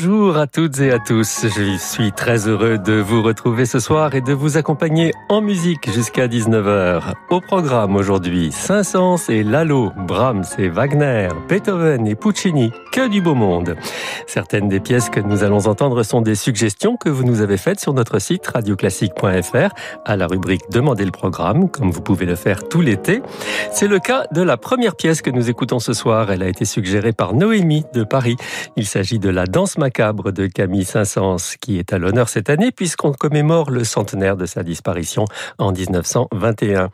Bonjour à toutes et à tous. Je suis très heureux de vous retrouver ce soir et de vous accompagner en musique jusqu'à 19h. Au programme aujourd'hui, Saint-Saëns et Lalo, Brahms et Wagner, Beethoven et Puccini, que du beau monde. Certaines des pièces que nous allons entendre sont des suggestions que vous nous avez faites sur notre site radioclassique.fr à la rubrique Demandez le programme, comme vous pouvez le faire tout l'été. C'est le cas de la première pièce que nous écoutons ce soir. Elle a été suggérée par Noémie de Paris. Il s'agit de la Danse macabre de Camille Saint-Saëns, qui est à l'honneur cette année puisqu'on commémore le centenaire de sa disparition en 1921.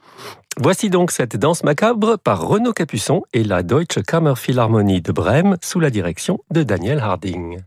Voici donc cette danse macabre par Renaud Capuçon et la Deutsche Kammerphilharmonie de Brême sous la direction de Daniel Harding.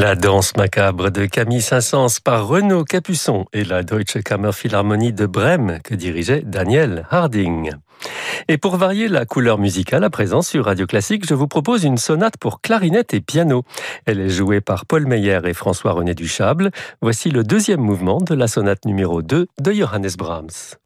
La danse macabre de Camille Saint-Saëns par Renaud Capuçon et la Deutsche Kammerphilharmonie de Brême que dirigeait Daniel Harding. Et pour varier la couleur musicale à présent sur Radio Classique, je vous propose une sonate pour clarinette et piano. Elle est jouée par Paul Meyer et François-René Duchable. Voici le deuxième mouvement de la sonate numéro 2 de Johannes Brahms.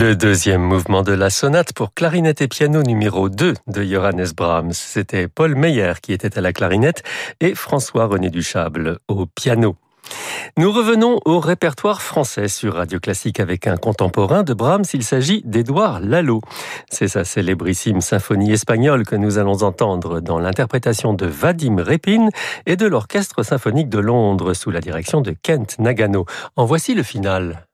Le deuxième mouvement de la sonate pour clarinette et piano numéro 2 de Johannes Brahms. C'était Paul Meyer qui était à la clarinette et François-René Duchable au piano. Nous revenons au répertoire français sur Radio Classique avec un contemporain de Brahms. Il s'agit d'Édouard Lalo. C'est sa célébrissime symphonie espagnole que nous allons entendre dans l'interprétation de Vadim Repin et de l'Orchestre symphonique de Londres sous la direction de Kent Nagano. En voici le final.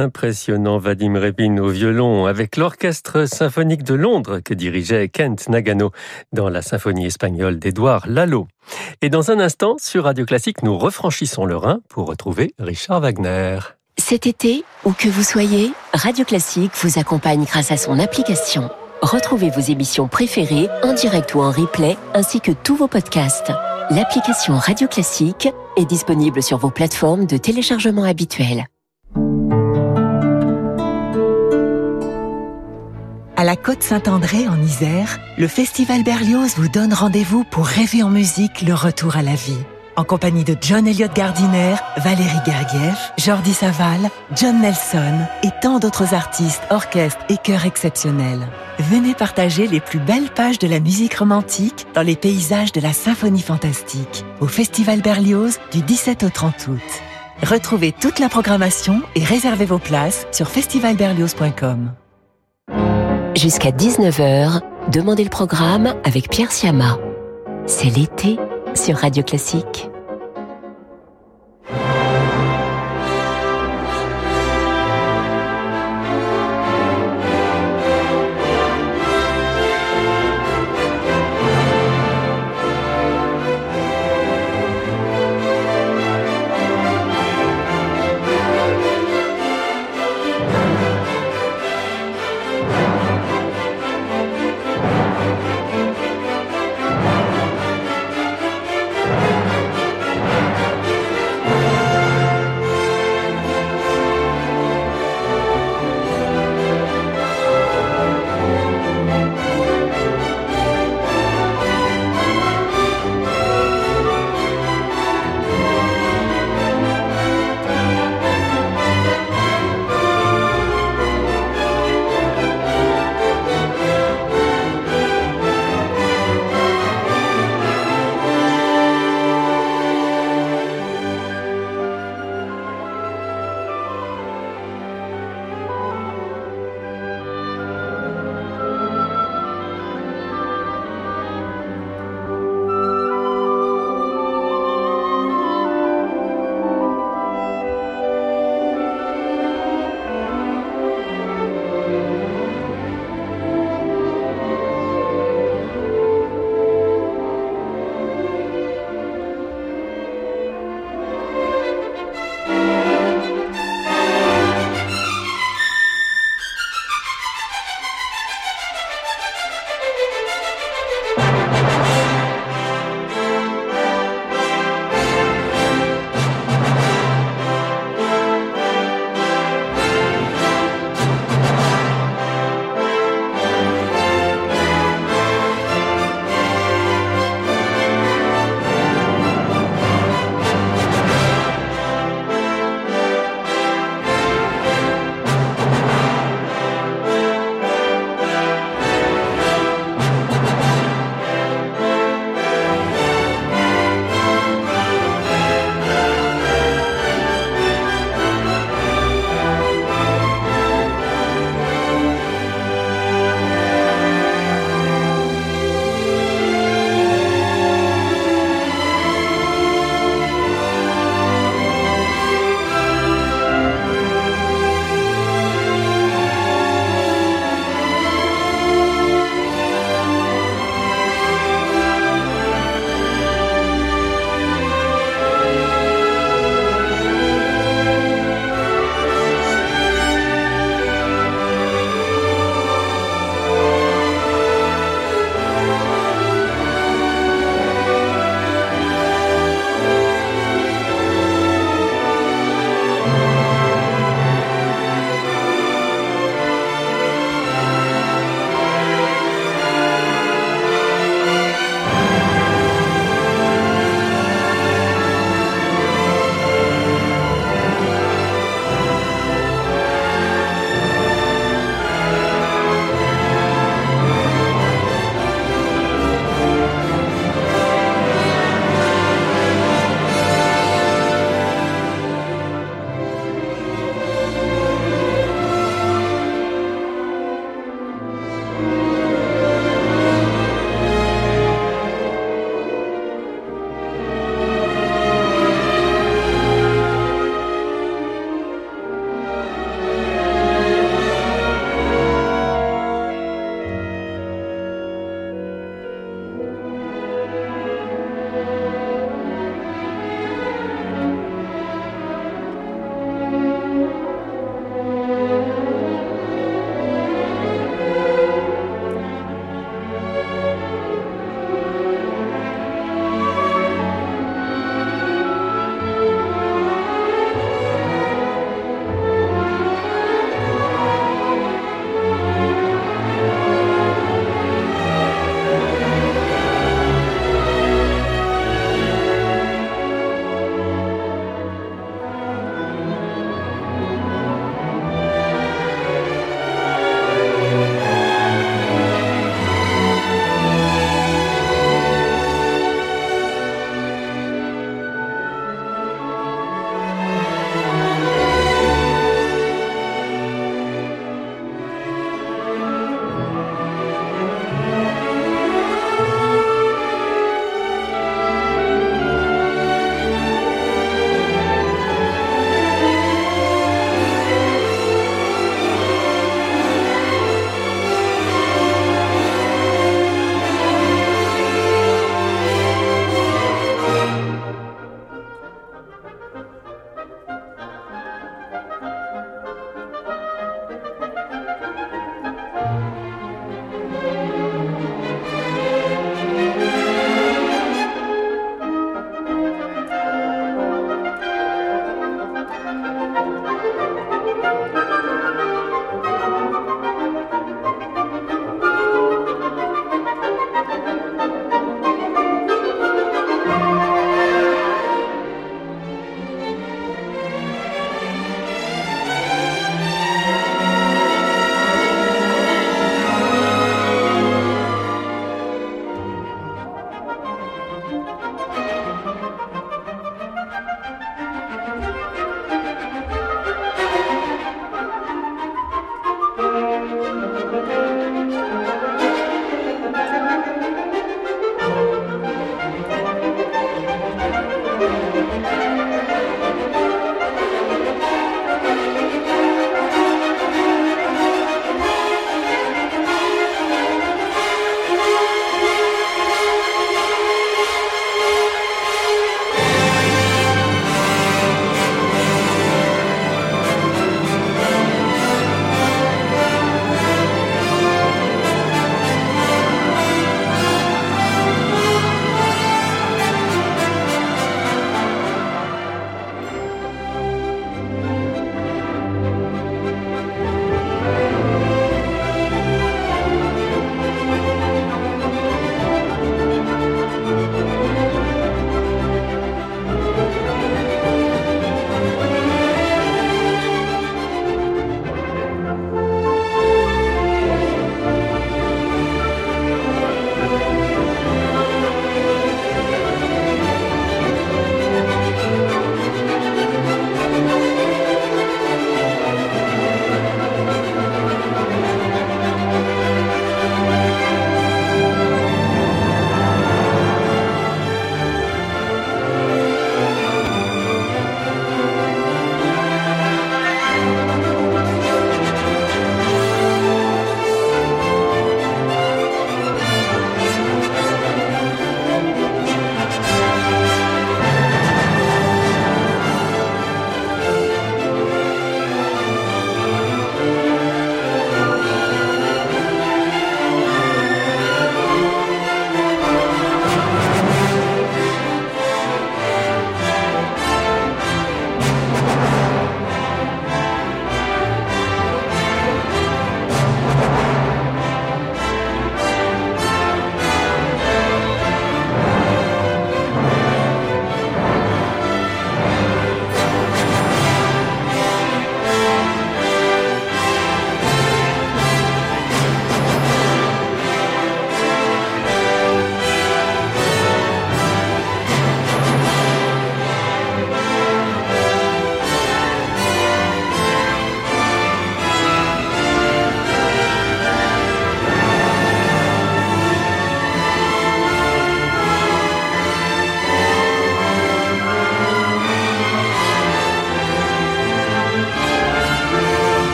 Impressionnant Vadim Repin au violon avec l'orchestre symphonique de Londres que dirigeait Kent Nagano dans la symphonie espagnole d'Edouard Lalo. Et dans un instant, sur Radio Classique, nous refranchissons le Rhin pour retrouver Richard Wagner. Cet été, où que vous soyez, Radio Classique vous accompagne grâce à son application. Retrouvez vos émissions préférées en direct ou en replay, ainsi que tous vos podcasts. L'application Radio Classique est disponible sur vos plateformes de téléchargement habituelles. À la Côte Saint-André en Isère, le Festival Berlioz vous donne rendez-vous pour rêver en musique le retour à la vie. En compagnie de John Elliott Gardiner, Valérie Gergiev, Jordi Saval, John Nelson et tant d'autres artistes, orchestres et chœurs exceptionnels. Venez partager les plus belles pages de la musique romantique dans les paysages de la symphonie fantastique au Festival Berlioz du 17 au 30 août. Retrouvez toute la programmation et réservez vos places sur festivalberlioz.com. Jusqu'à 19h, Demandez le programme avec Pierre Siama. C'est l'été sur Radio Classique.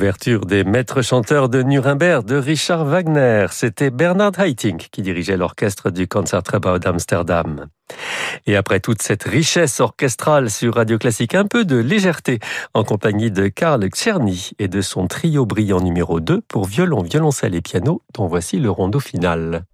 L'ouverture des maîtres chanteurs de Nuremberg de Richard Wagner. C'était Bernard Haitink qui dirigeait l'orchestre du Concertgebouw d'Amsterdam. Et après toute cette richesse orchestrale sur Radio Classique, un peu de légèreté en compagnie de Karl Czerny et de son trio brillant numéro 2 pour violon, violoncelle et piano, dont voici le rondeau final.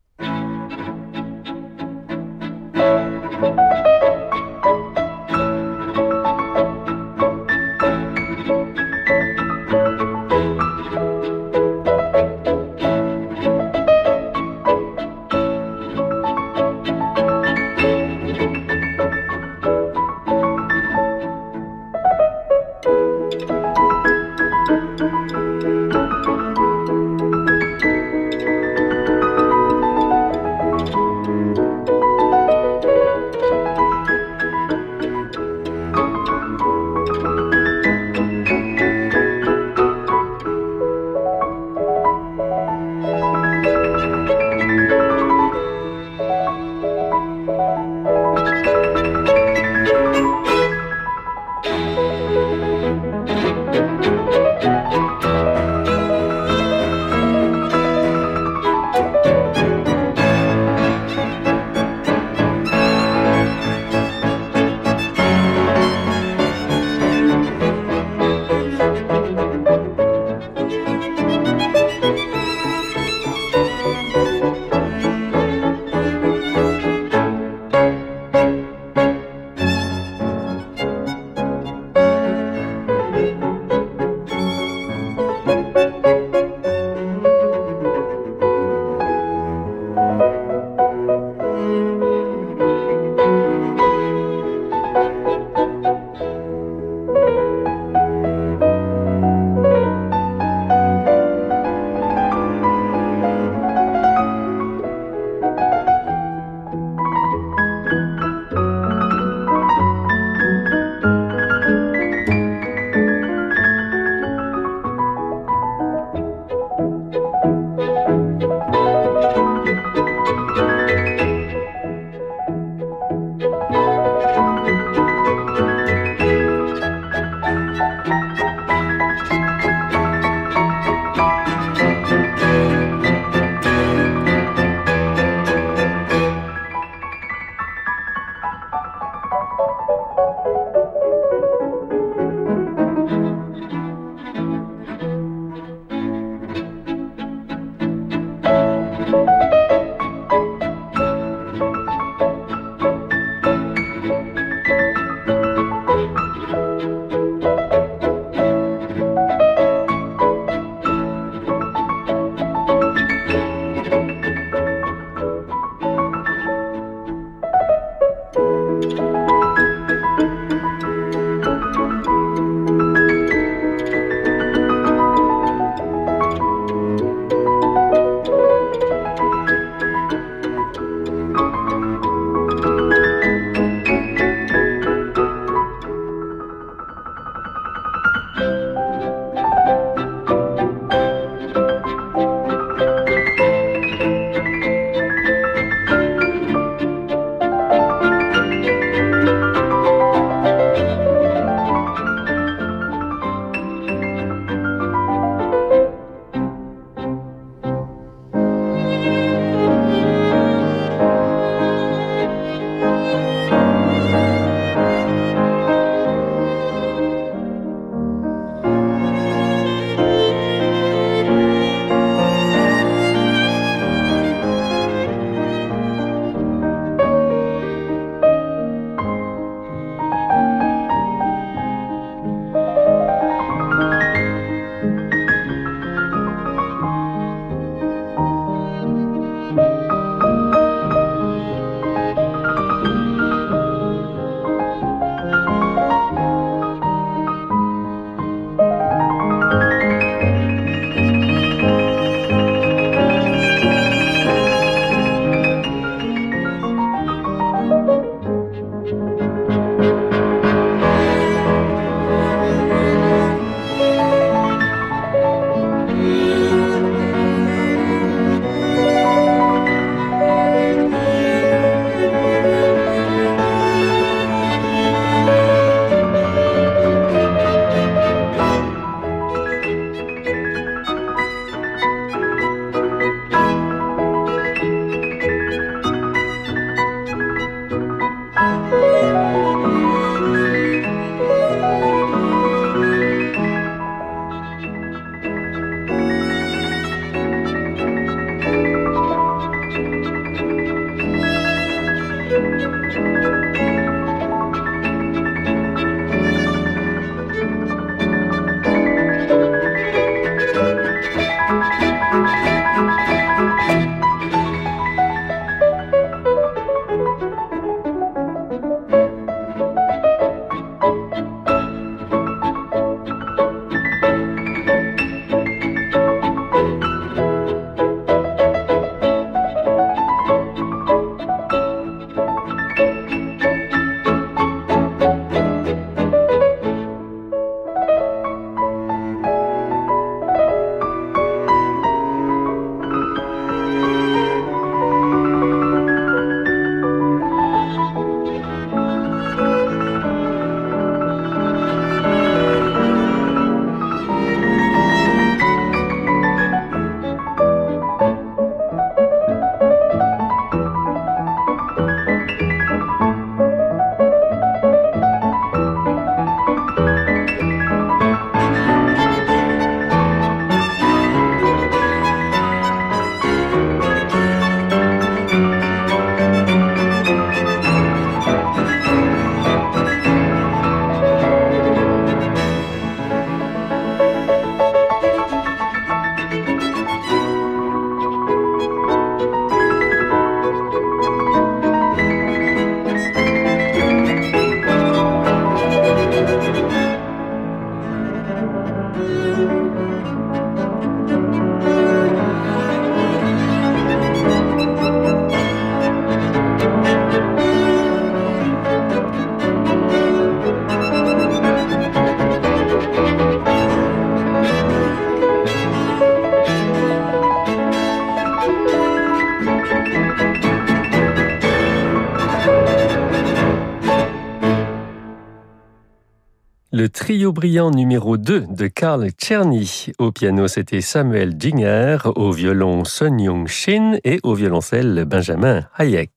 Brillant numéro 2 de Karl Czerny. Au piano, c'était Samuel Dinger, au violon Sun Young Shin et au violoncelle Benjamin Hayek.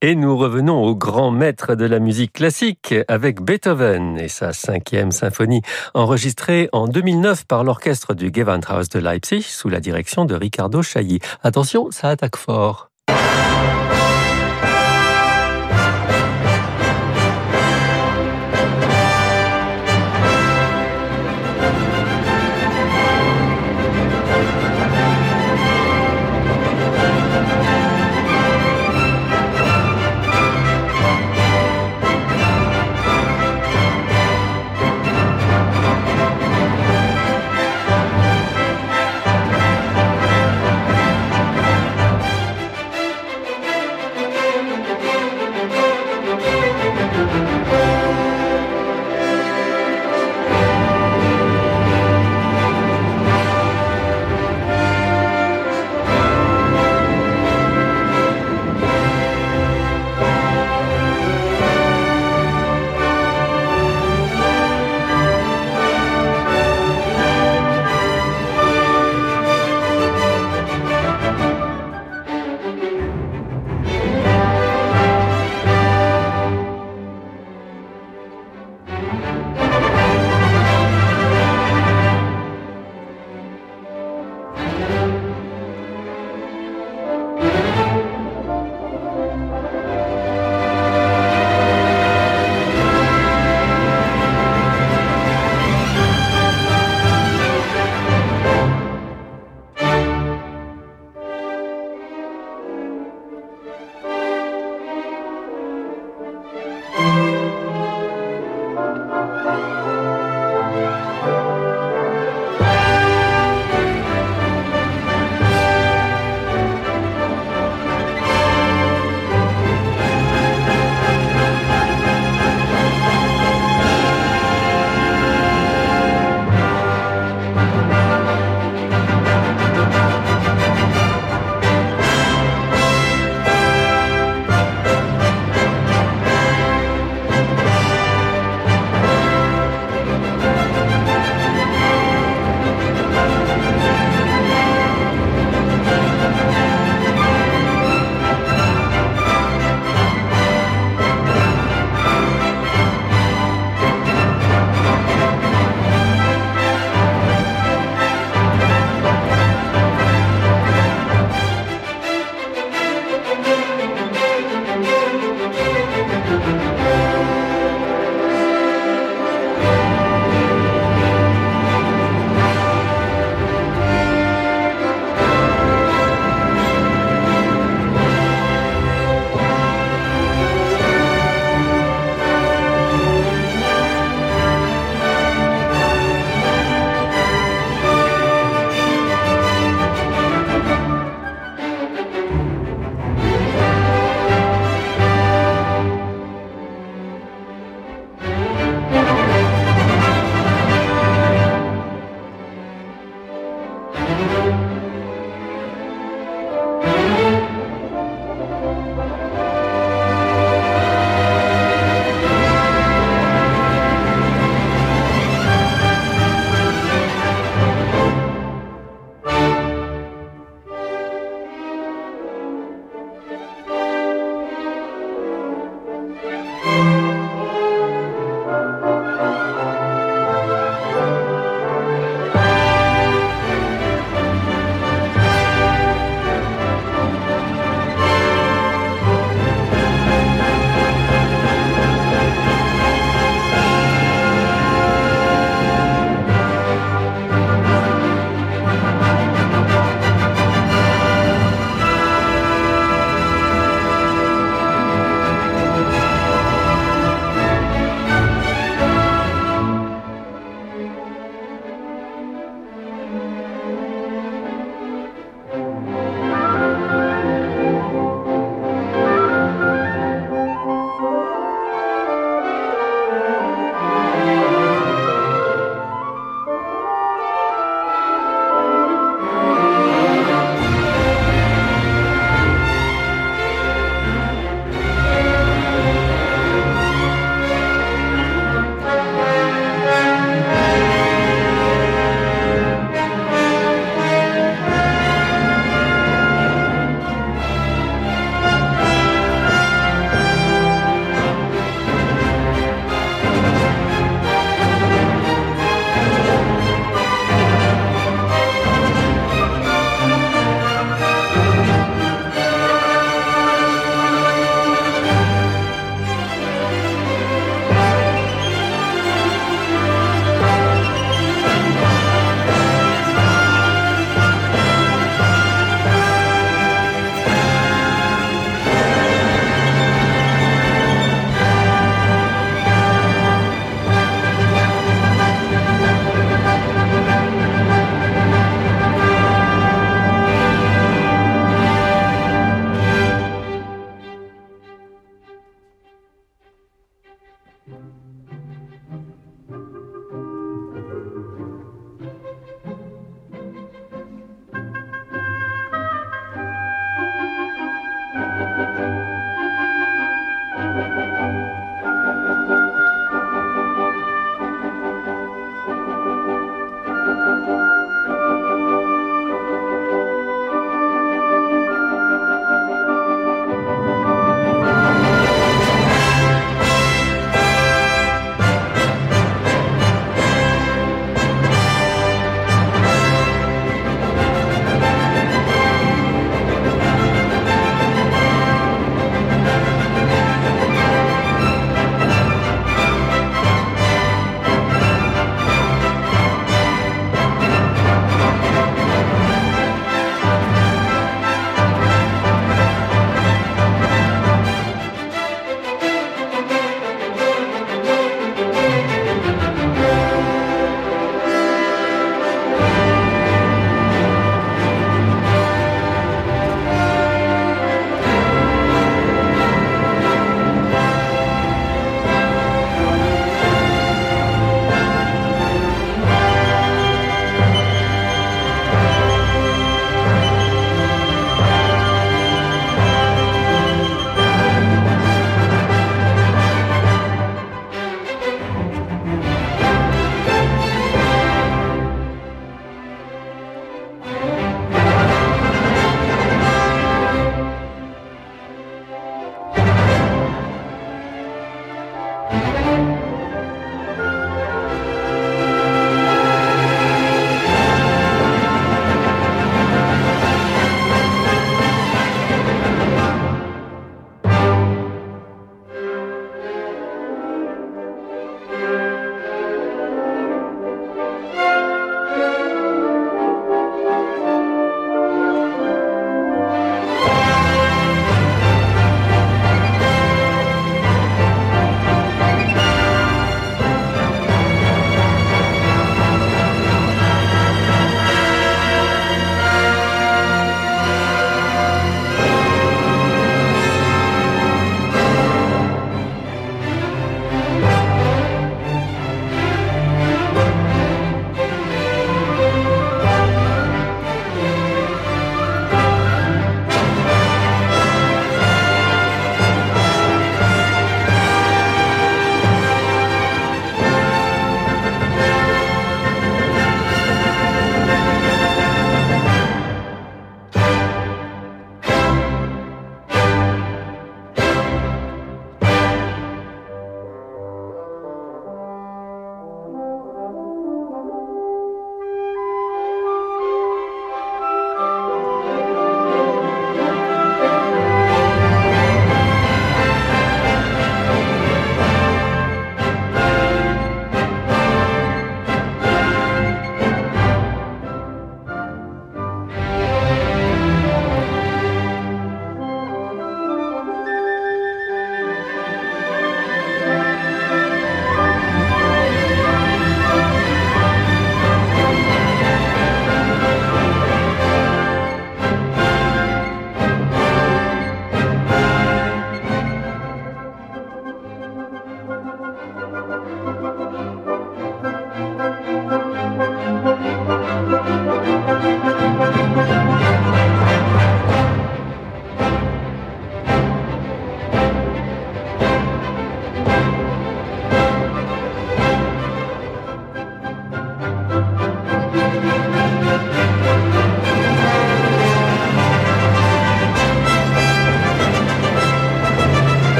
Et nous revenons au grand maître de la musique classique avec Beethoven et sa cinquième symphonie, enregistrée en 2009 par l'orchestre du Gewandhaus de Leipzig sous la direction de Ricardo Chailly. Attention, ça attaque fort.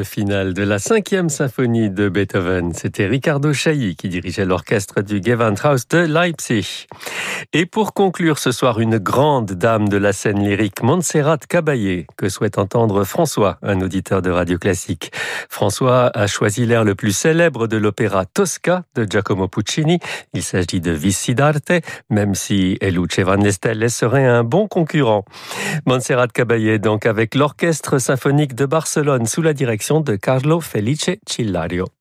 Le final de la cinquième symphonie de Beethoven. C'était Riccardo Chailly qui dirigeait l'orchestre du Gewandhaus de Leipzig. Et pour conclure ce soir, une grande dame de la scène lyrique, Montserrat Caballé, que souhaite entendre François, un auditeur de Radio Classique. François a choisi l'air le plus célèbre de l'opéra Tosca de Giacomo Puccini. Il s'agit de Vissi d'arte, même si Eluce Van Lestelle serait un bon concurrent. Montserrat Caballé, donc, avec l'orchestre symphonique de Barcelone sous la direction de Carlo Felice Cillario.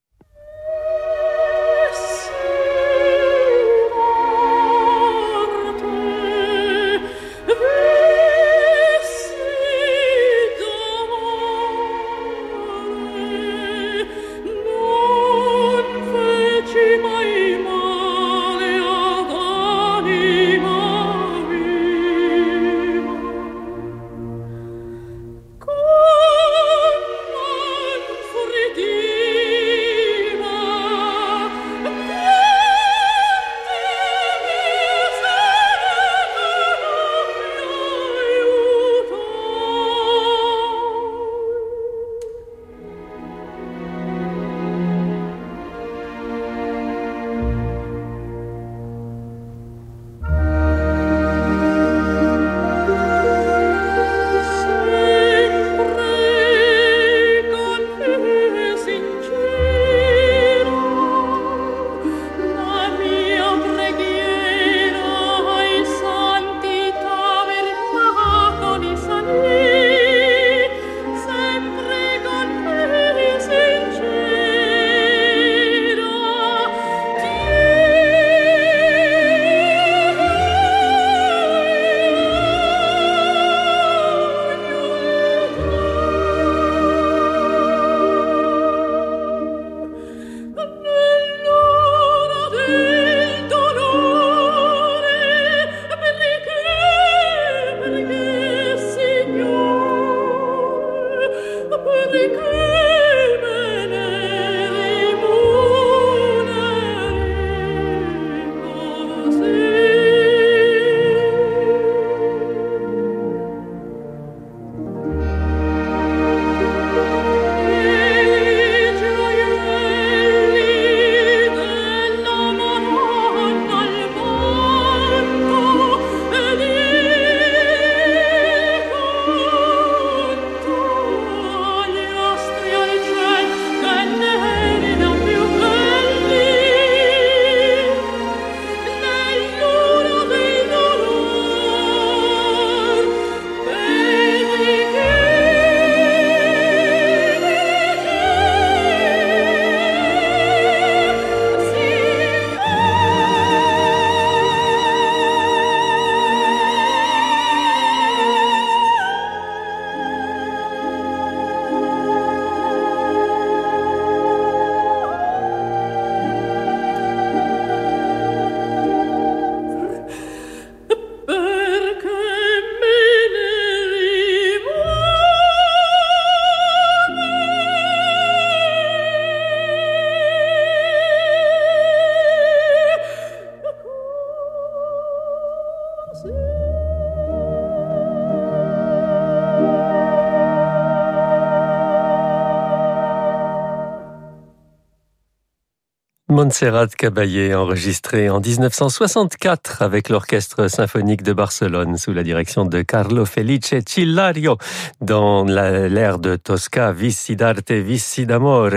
Montserrat Caballé, enregistré en 1964 avec l'Orchestre symphonique de Barcelone sous la direction de Carlo Felice Cillario dans l'ère de Tosca, Vissi d'arte, Vissi d'amore,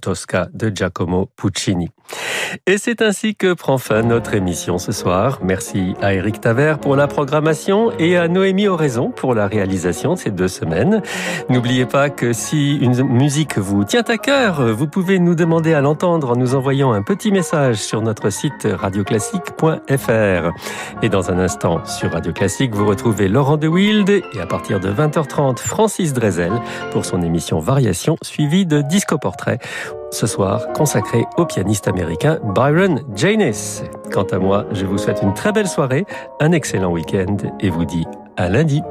Tosca de Giacomo Puccini. Et c'est ainsi que prend fin notre émission ce soir. Merci à Eric Taver pour la programmation et à Noémie Oraison pour la réalisation de ces deux semaines. N'oubliez pas que si une musique vous tient à cœur, vous pouvez nous demander à l'entendre en nous envoyant un petit message sur notre site radioclassique.fr. Et dans un instant, sur Radio Classique, vous retrouvez Laurent de Wild et à partir de 20h30, Francis Drezel pour son émission Variation suivie de Disco Portrait ce soir consacré au pianiste américain Byron Janis. Quant à moi, je vous souhaite une très belle soirée, un excellent week-end et vous dis à lundi.